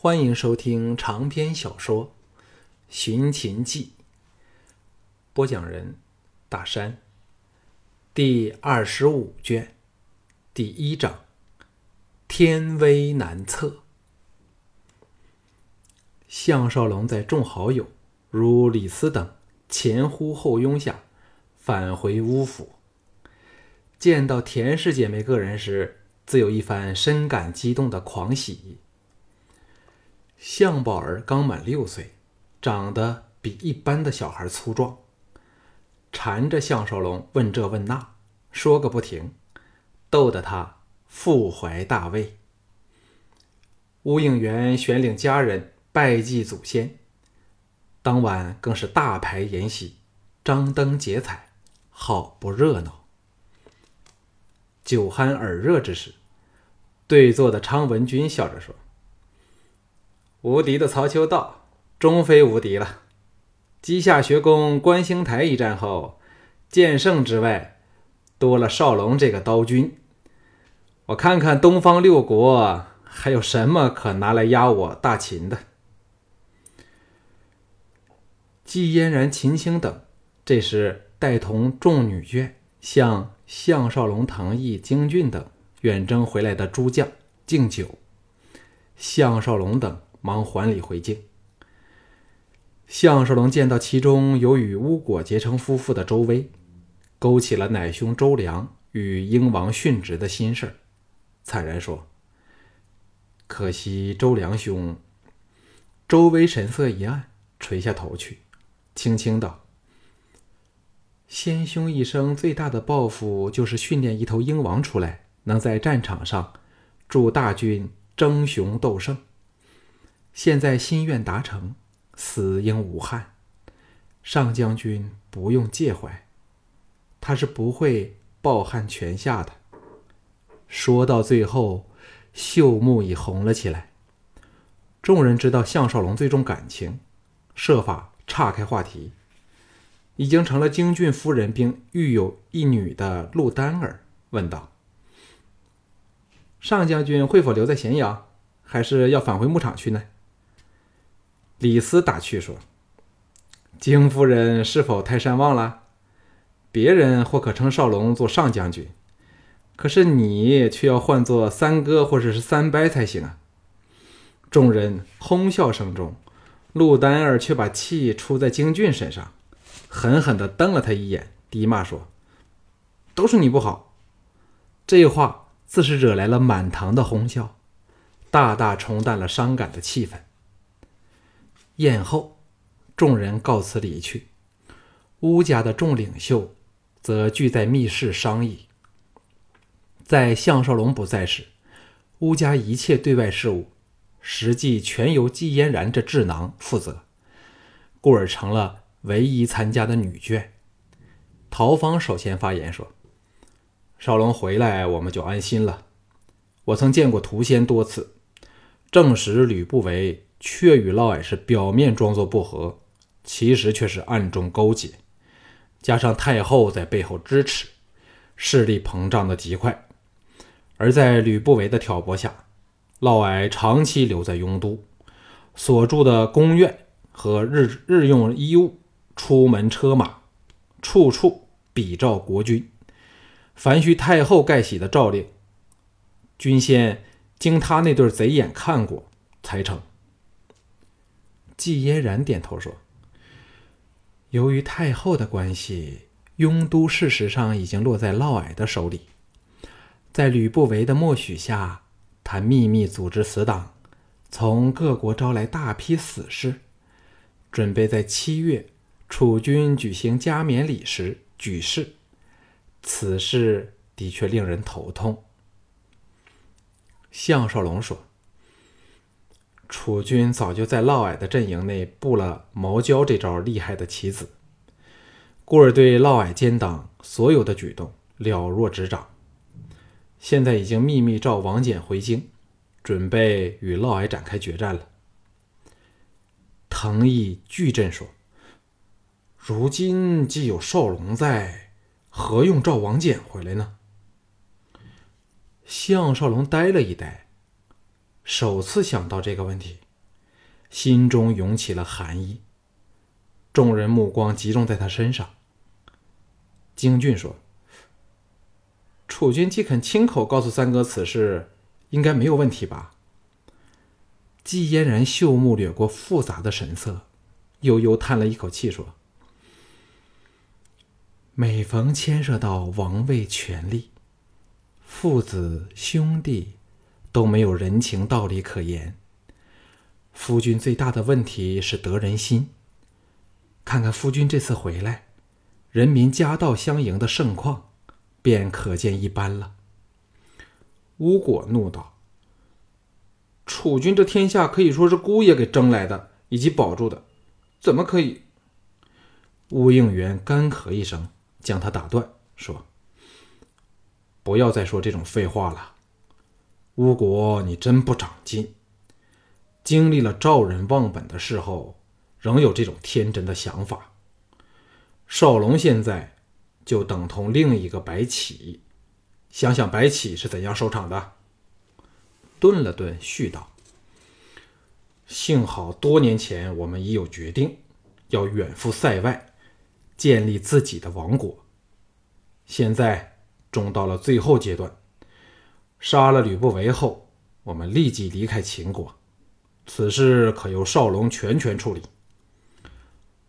欢迎收听长篇小说《寻秦记》，播讲人：大山。第二十五卷，第一章：天威难测。项少龙在众好友如李斯等前呼后拥下返回乌府，见到田氏姐妹个人时，自有一番深感激动的狂喜。向宝儿刚满六岁，长得比一般的小孩粗壮，缠着向少龙问这问那，说个不停，逗得他腹怀大慰。乌应元选领家人拜祭祖先，当晚更是大排筵席，张灯结彩，好不热闹。酒酣耳热之时，对坐的昌文君笑着说。无敌的曹秋道，终非无敌了。稷下学宫观星台一战后，剑圣之外，多了少龙这个刀君。我看看东方六国还有什么可拿来压我大秦的？季嫣然、秦青等这时带同众女眷向项少龙、唐毅、京俊等远征回来的诸将敬酒。项少龙等。忙还礼回敬。项少龙见到其中有与巫果结成夫妇的周威，勾起了奶兄周良与英王殉职的心事惨然说：“可惜周良兄。”周威神色一暗，垂下头去，轻轻道：“先兄一生最大的抱负，就是训练一头鹰王出来，能在战场上助大军争雄斗胜。”现在心愿达成，死应无憾。上将军不用介怀，他是不会抱憾泉下的。说到最后，秀目已红了起来。众人知道项少龙最重感情，设法岔开话题。已经成了京郡夫人并育有一女的陆丹儿问道：“上将军会否留在咸阳，还是要返回牧场去呢？”李斯打趣说：“京夫人是否太善忘了？别人或可称少龙做上将军，可是你却要唤作三哥或者是三伯才行啊！”众人哄笑声中，陆丹儿却把气出在京俊身上，狠狠地瞪了他一眼，低骂说：“都是你不好！”这话自是惹来了满堂的哄笑，大大冲淡了伤感的气氛。宴后，众人告辞离去。乌家的众领袖则聚在密室商议。在项少龙不在时，乌家一切对外事务实际全由季嫣然这智囊负责，故而成了唯一参加的女眷。陶芳首先发言说：“少龙回来，我们就安心了。我曾见过屠仙多次，证实吕不韦。”却与嫪毐是表面装作不和，其实却是暗中勾结，加上太后在背后支持，势力膨胀的极快。而在吕不韦的挑拨下，嫪毐长期留在雍都，所住的宫苑和日日用衣物、出门车马，处处比照国君。凡需太后盖玺的诏令，均先经他那对贼眼看过才成。季嫣然点头说：“由于太后的关系，雍都事实上已经落在嫪毐的手里。在吕不韦的默许下，他秘密组织死党，从各国招来大批死士，准备在七月楚军举行加冕礼时举事。此事的确令人头痛。”项少龙说。楚军早就在嫪毐的阵营内布了毛焦这招厉害的棋子，故而对嫪毐奸党所有的举动了若指掌。现在已经秘密召王翦回京，准备与嫪毐展开决战了。藤毅巨震说：“如今既有少龙在，何用召王翦回来呢？”项少龙呆了一呆。首次想到这个问题，心中涌起了寒意。众人目光集中在他身上。京俊说：“楚军既肯亲口告诉三哥此事，应该没有问题吧？”季嫣然秀目掠过复杂的神色，悠悠叹了一口气说：“每逢牵涉到王位权力，父子兄弟都没有人情道理可言。夫君最大的问题是得人心。看看夫君这次回来，人民夹道相迎的盛况，便可见一斑了。”巫果怒道。楚军这天下可以说是姑爷给争来的，以及保住的，怎么可以？吴应元干咳一声，将他打断，说：“不要再说这种废话了。吴国，你真不长进。经历了赵人忘本的事后，仍有这种天真的想法。少龙现在就等同另一个白起，想想白起是怎样收场的。”顿了顿，续道：“幸好多年前我们已有决定，要远赴塞外，建立自己的王国。现在终到了最后阶段，杀了吕不韦后，我们立即离开秦国。此事可由少龙全权处理。”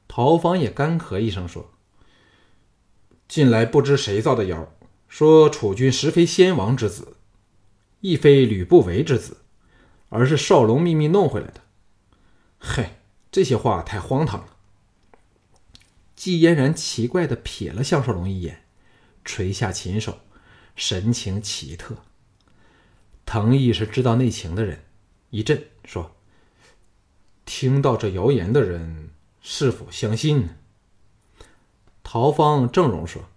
陶方也干咳一声说：“近来不知谁造的谣，说楚军实非先王之子。”亦非吕不韦之子，而是少龙秘密弄回来的。嗨，这些话太荒唐了。季嫣然奇怪的瞥了项少龙一眼，垂下琴手，神情奇特。藤毅是知道内情的人，一震说：“听到这谣言的人是否相信呢？”陶方正容说：“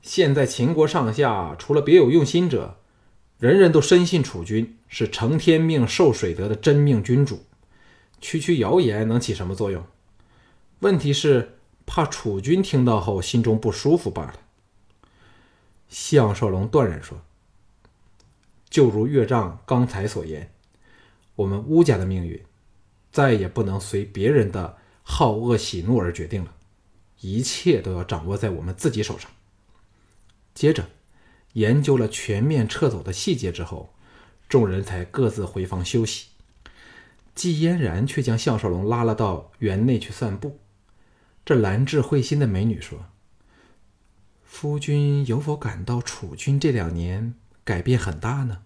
现在秦国上下除了别有用心者。”人人都深信楚军是承天命、受水德的真命君主，区区谣言能起什么作用？问题是怕楚军听到后心中不舒服罢了。项少龙断然说：“就如岳丈刚才所言，我们乌家的命运再也不能随别人的好恶喜怒而决定了，一切都要掌握在我们自己手上。”接着。研究了全面撤走的细节之后，众人才各自回房休息。季嫣然却将项少龙拉了到园内去散步。这兰质慧心的美女说：“夫君有否感到楚军这两年改变很大呢？”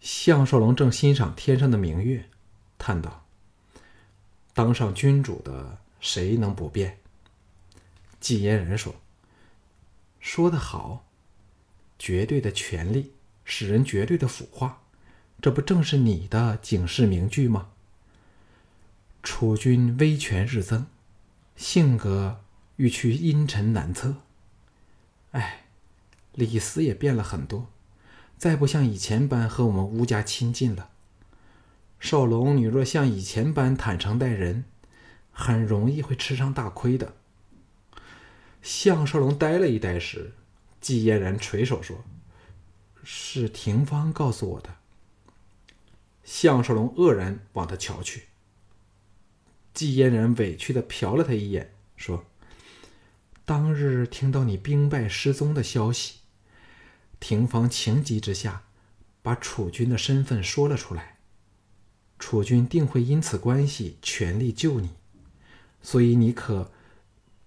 项少龙正欣赏天上的明月，叹道：“当上君主的谁能不变？”季嫣然说：“说得好。”绝对的权力使人绝对的腐化，这不正是你的警示名句吗？楚军威权日增，性格欲趋阴沉难测。哎，李斯也变了很多，再不像以前般和我们吴家亲近了。少龙，你若像以前般坦诚待人，很容易会吃上大亏的。项少龙呆了一呆时。季嫣然垂手说：“是廷芳告诉我的。”项少龙愕然往他瞧去。季嫣然委屈的瞟了他一眼，说：“当日听到你兵败失踪的消息，廷芳情急之下，把楚军的身份说了出来。楚军定会因此关系全力救你，所以你可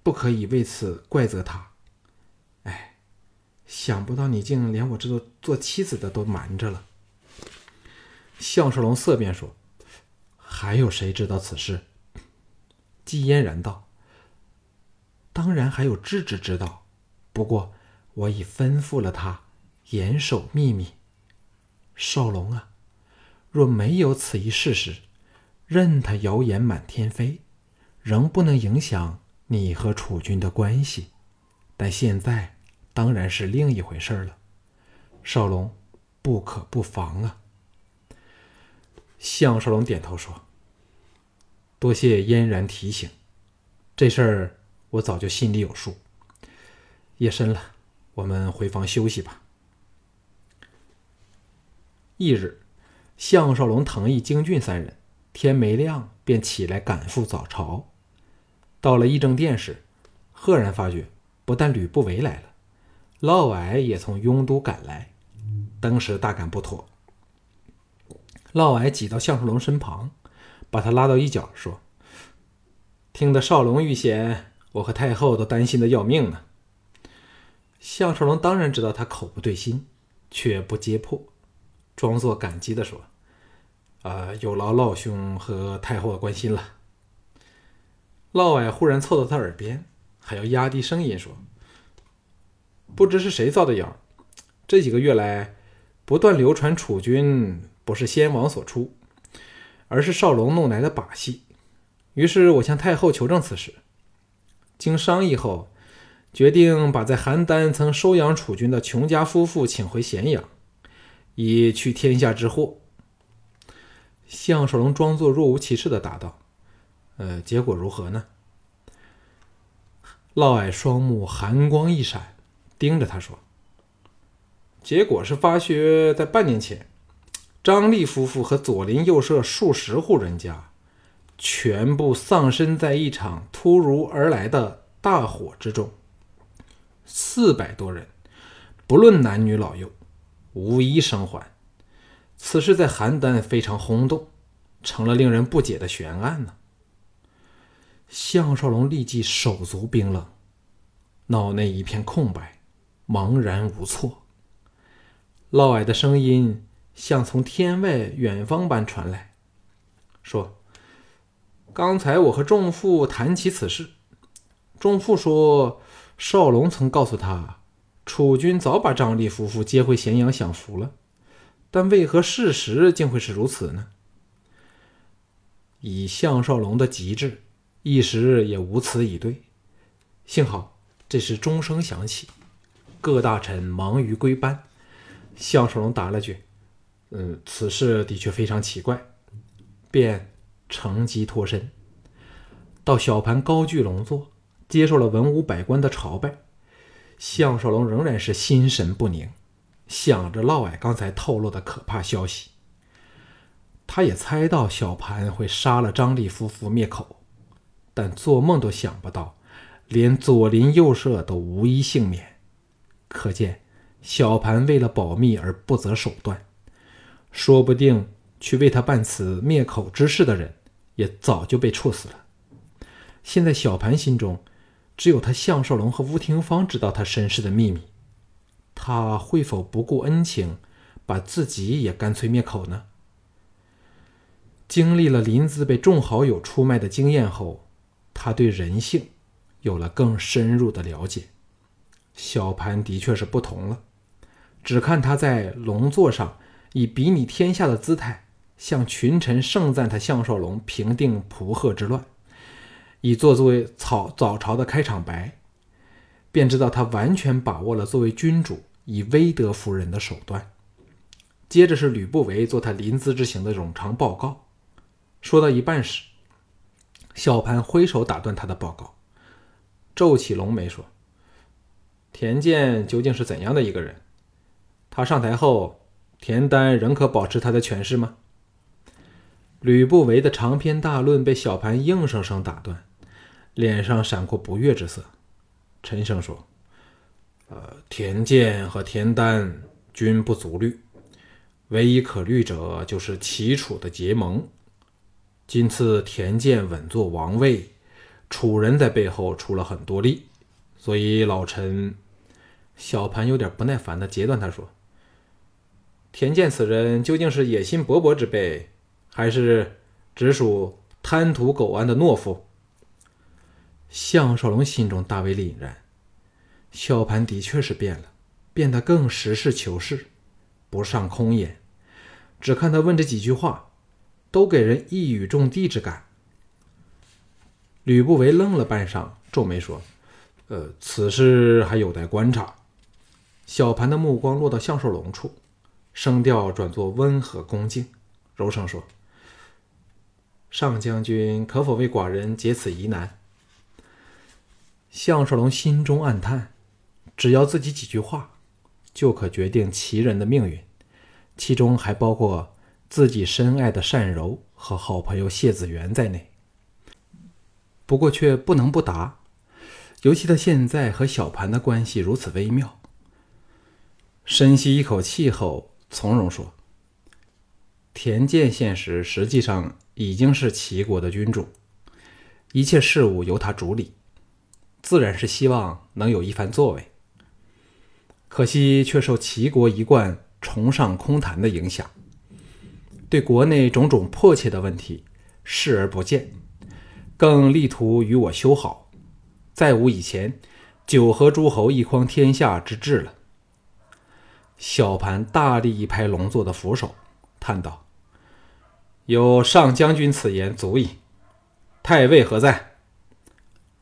不可以为此怪责他？”哎想不到你竟连我这做做妻子的都瞒着了。项少龙色变说：“还有谁知道此事？”季嫣然道：“当然还有智智知道，不过我已吩咐了他严守秘密。少龙啊，若没有此一事实，任他谣言满天飞，仍不能影响你和楚军的关系。但现在……”当然是另一回事了，少龙不可不防啊！项少龙点头说：“多谢嫣然提醒，这事儿我早就心里有数。夜深了，我们回房休息吧。”翌日，项少龙、滕毅、京俊三人天没亮便起来赶赴早朝。到了议政殿时，赫然发觉，不但吕不韦来了，嫪毐也从雍都赶来。当时大感不妥，嫪毐挤到项少龙身旁，把他拉到一角，说：“听得少龙遇险，我和太后都担心的要命呢。”项少龙当然知道他口不对心，却不揭破，装作感激的说：“啊，有劳老兄和太后的关心了。”嫪毐忽然凑到他耳边，还要压低声音说：“不知是谁造的谣，这几个月来不断流传楚军不是先王所出，而是少龙弄来的把戏。于是我向太后求证此事，经商议后。”决定把在邯郸曾收养楚军的穷家夫妇请回咸阳，以去天下之祸。项少龙装作若无其事的答道：“呃，结果如何呢？”嫪毐双目寒光一闪，盯着他说：“结果是发觉在半年前，张丽夫妇和左邻右舍数十户人家，全部丧生在一场突如而来的大火之中。”四百多人，不论男女老幼，无一生还。此事在邯郸非常轰动，成了令人不解的悬案呢。项少龙立即手足冰冷，脑内一片空白，茫然无措。嫪毐的声音像从天外远方般传来，说：“刚才我和仲父谈起此事，仲父说。”少龙曾告诉他，楚军早把张力夫妇接回咸阳享福了，但为何事实竟会是如此呢？以项少龙的极致，一时也无词以对。幸好这时钟声响起，各大臣忙于归班。项少龙答了句：“嗯，此事的确非常奇怪。”便乘机脱身，到小盘高踞龙座。接受了文武百官的朝拜，项少龙仍然是心神不宁，想着嫪毐刚才透露的可怕消息。他也猜到小盘会杀了张立夫妇灭口，但做梦都想不到，连左邻右舍都无一幸免。可见小盘为了保密而不择手段，说不定去为他办此灭口之事的人，也早就被处死了。现在小盘心中。只有他项少龙和吴廷芳知道他身世的秘密，他会否不顾恩情，把自己也干脆灭口呢？经历了林子被众好友出卖的经验后，他对人性有了更深入的了解。小盘的确是不同了，只看他在龙座上以比拟天下的姿态，向群臣盛赞他项少龙平定蒲贺之乱。以作作为草早朝的开场白，便知道他完全把握了作为君主以威德服人的手段。接着是吕不韦做他临淄之行的冗长报告，说到一半时，小盘挥手打断他的报告，皱起龙眉说：“田健究竟是怎样的一个人？他上台后，田丹仍可保持他的权势吗？”吕不韦的长篇大论被小盘硬生生打断。脸上闪过不悦之色，沉声说：“呃，田健和田丹均不足虑，唯一可虑者就是齐楚的结盟。今次田健稳坐王位，楚人在背后出了很多力，所以老臣小盘有点不耐烦的截断他说：‘田健此人究竟是野心勃勃之辈，还是只属贪图苟安的懦夫？’”项少龙心中大为凛然，小盘的确是变了，变得更实事求是，不上空言。只看他问这几句话，都给人一语中的之感。吕不韦愣了半晌，皱眉说：“呃，此事还有待观察。”小盘的目光落到项少龙处，声调转作温和恭敬，柔声说：“上将军可否为寡人解此疑难？”项少龙心中暗叹：只要自己几句话，就可决定齐人的命运，其中还包括自己深爱的单柔和好朋友谢子元在内。不过却不能不答，尤其他现在和小盘的关系如此微妙。深吸一口气后，从容说：“田健现时实际上已经是齐国的君主，一切事务由他主理，自然是希望能有一番作为。可惜却受齐国一贯崇尚空谈的影响，对国内种种迫切的问题视而不见，更力图与我修好，再无以前九合诸侯一匡天下之志了。”小盘大力一拍龙座的扶手，叹道：“有上将军此言足矣。太尉何在？”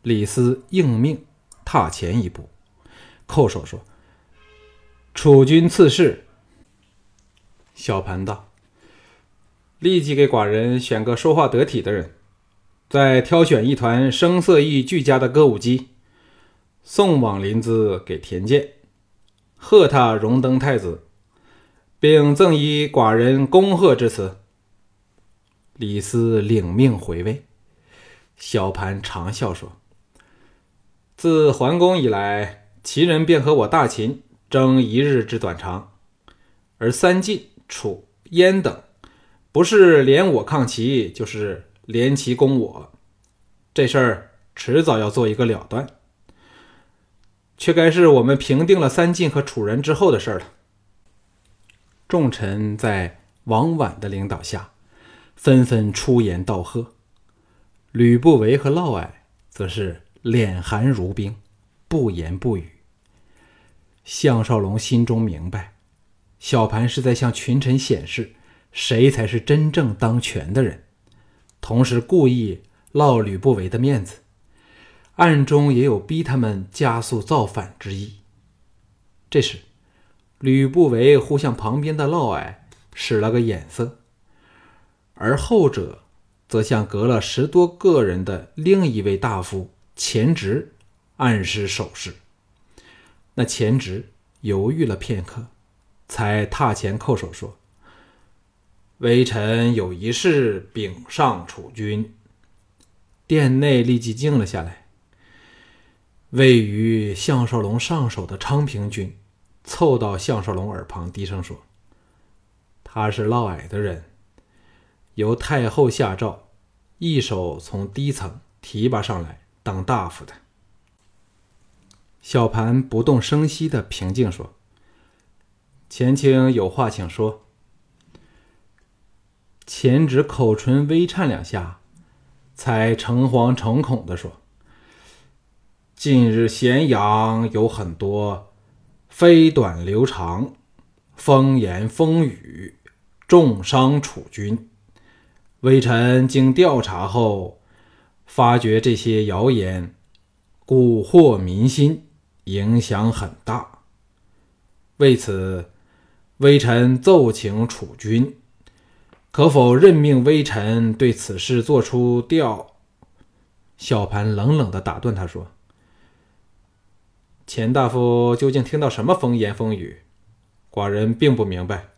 李斯应命，踏前一步，叩首说：“楚军赐事。”小盘道：“立即给寡人选个说话得体的人，再挑选一团声色艺俱佳的歌舞姬，送往临淄给田健。”贺他荣登太子，并赠以寡人恭贺之词。李斯领命回位，小盘长笑说：“自桓公以来，齐人便和我大秦争一日之短长，而三晋、楚、燕等，不是连我抗齐，就是连齐攻我。这事儿迟早要做一个了断。”却该是我们平定了三晋和楚人之后的事了。众臣在王绾的领导下，纷纷出言道贺。吕不韦和嫪毐则是脸寒如冰，不言不语。项少龙心中明白，小盘是在向群臣显示谁才是真正当权的人，同时故意落吕不韦的面子。暗中也有逼他们加速造反之意。这时，吕不韦忽向旁边的嫪毐使了个眼色，而后者则向隔了十多个人的另一位大夫前直暗示手势。那前直犹豫了片刻，才踏前叩首说：“微臣有一事禀上楚君。”殿内立即静了下来。位于项少龙上首的昌平君，凑到项少龙耳旁低声说：“他是嫪毐的人，由太后下诏，一手从低层提拔上来当大夫的。”小盘不动声息的平静说：“前清有话请说。”前指口唇微颤两下，才诚惶诚恐的说。近日咸阳有很多飞短流长、风言风语，重伤楚军。微臣经调查后，发觉这些谣言蛊惑民心，影响很大。为此，微臣奏请楚君，可否任命微臣对此事做出调？小盘冷冷地打断他说。钱大夫究竟听到什么风言风语？寡人并不明白。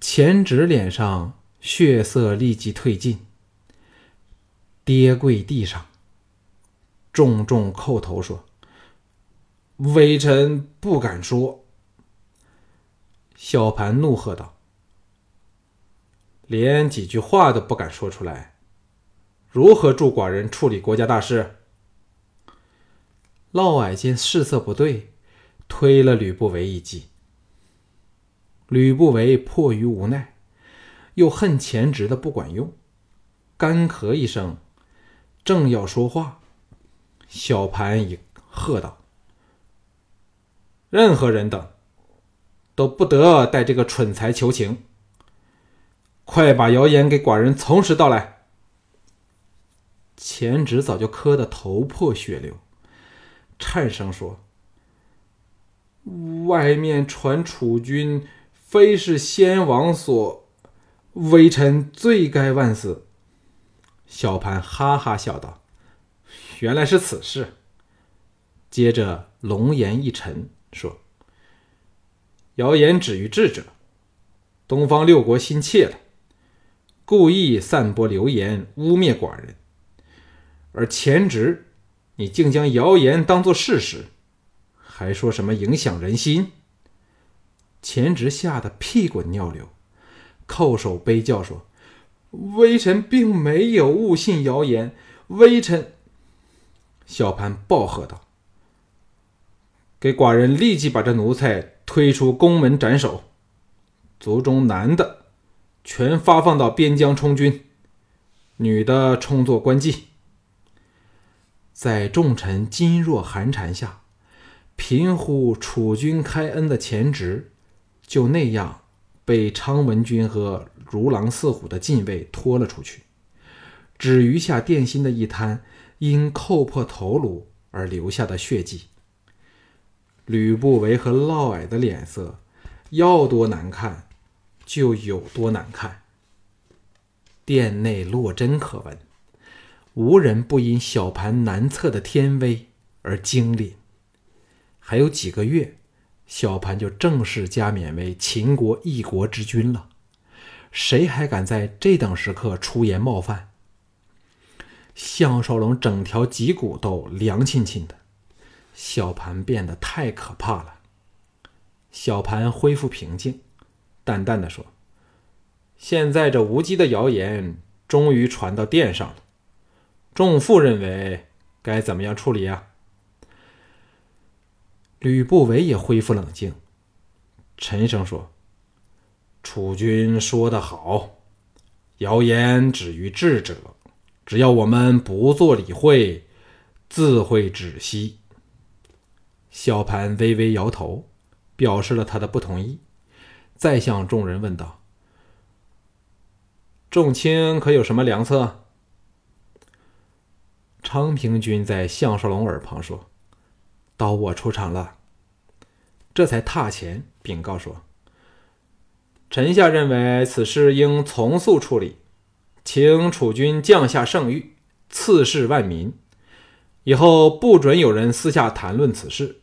钱直脸上血色立即褪尽，跌跪地上，重重叩头说：“微臣不敢说。”小盘怒喝道：“连几句话都不敢说出来，如何助寡人处理国家大事？”嫪毐见事色不对，推了吕不韦一记。吕不韦迫于无奈，又恨前职的不管用，干咳一声，正要说话，小盘已喝道：“任何人等都不得带这个蠢材求情！快把谣言给寡人从实道来！”前职早就磕得头破血流。颤声说：“外面传楚军非是先王所，微臣罪该万死。”小盘哈哈笑道：“原来是此事。”接着龙颜一沉说：“谣言止于智者，东方六国心切了。故意散播流言，污蔑寡人；而前职，你竟将谣言当作事实，还说什么影响人心？前职吓得屁滚尿流，叩首悲叫说：“微臣并没有误信谣言，微臣。”小盘暴喝道：“给寡人立即把这奴才推出宫门斩首，族中男的全发放到边疆充军，女的充作官妓。”在众臣噤若寒蝉下，平呼楚军开恩的前职，就那样被昌文君和如狼似虎的禁卫拖了出去，只余下殿心的一滩因扣破头颅而留下的血迹。吕不韦和嫪毐的脸色要多难看，就有多难看。殿内落针可闻。无人不因小盘难测的天威而惊凛。还有几个月，小盘就正式加冕为秦国一国之君了。谁还敢在这等时刻出言冒犯？项少龙整条脊骨都凉沁沁的。小盘变得太可怕了。小盘恢复平静，淡淡的说：“现在这无稽的谣言终于传到殿上了。”众父认为该怎么样处理啊？吕不韦也恢复冷静，沉声说：“楚军说得好，谣言止于智者，只要我们不做理会，自会止息。”小盘微微摇头，表示了他的不同意，再向众人问道：“众卿可有什么良策？”昌平君在项少龙耳旁说：“到我出场了。”这才踏前禀告说：“臣下认为此事应从速处理，请楚军降下圣谕，赐示万民，以后不准有人私下谈论此事。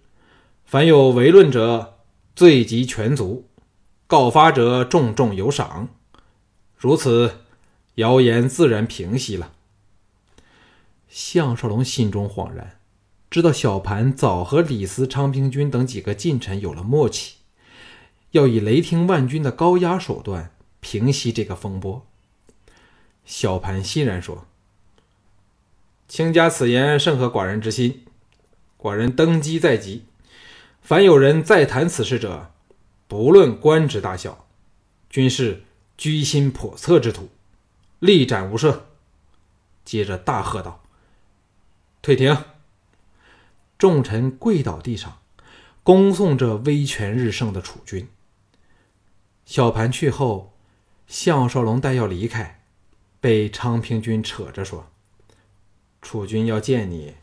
凡有违论者，罪及全族；告发者，重重有赏。如此，谣言自然平息了。”项少龙心中恍然，知道小盘早和李斯、昌平君等几个近臣有了默契，要以雷霆万钧的高压手段平息这个风波。小盘欣然说：“卿家此言甚合寡人之心。寡人登基在即，凡有人再谈此事者，不论官职大小，均是居心叵测之徒，立斩无赦。”接着大喝道。退庭！众臣跪倒地上，恭送着威权日盛的楚军。小盘去后，项少龙待要离开，被昌平君扯着说：“楚君要见你，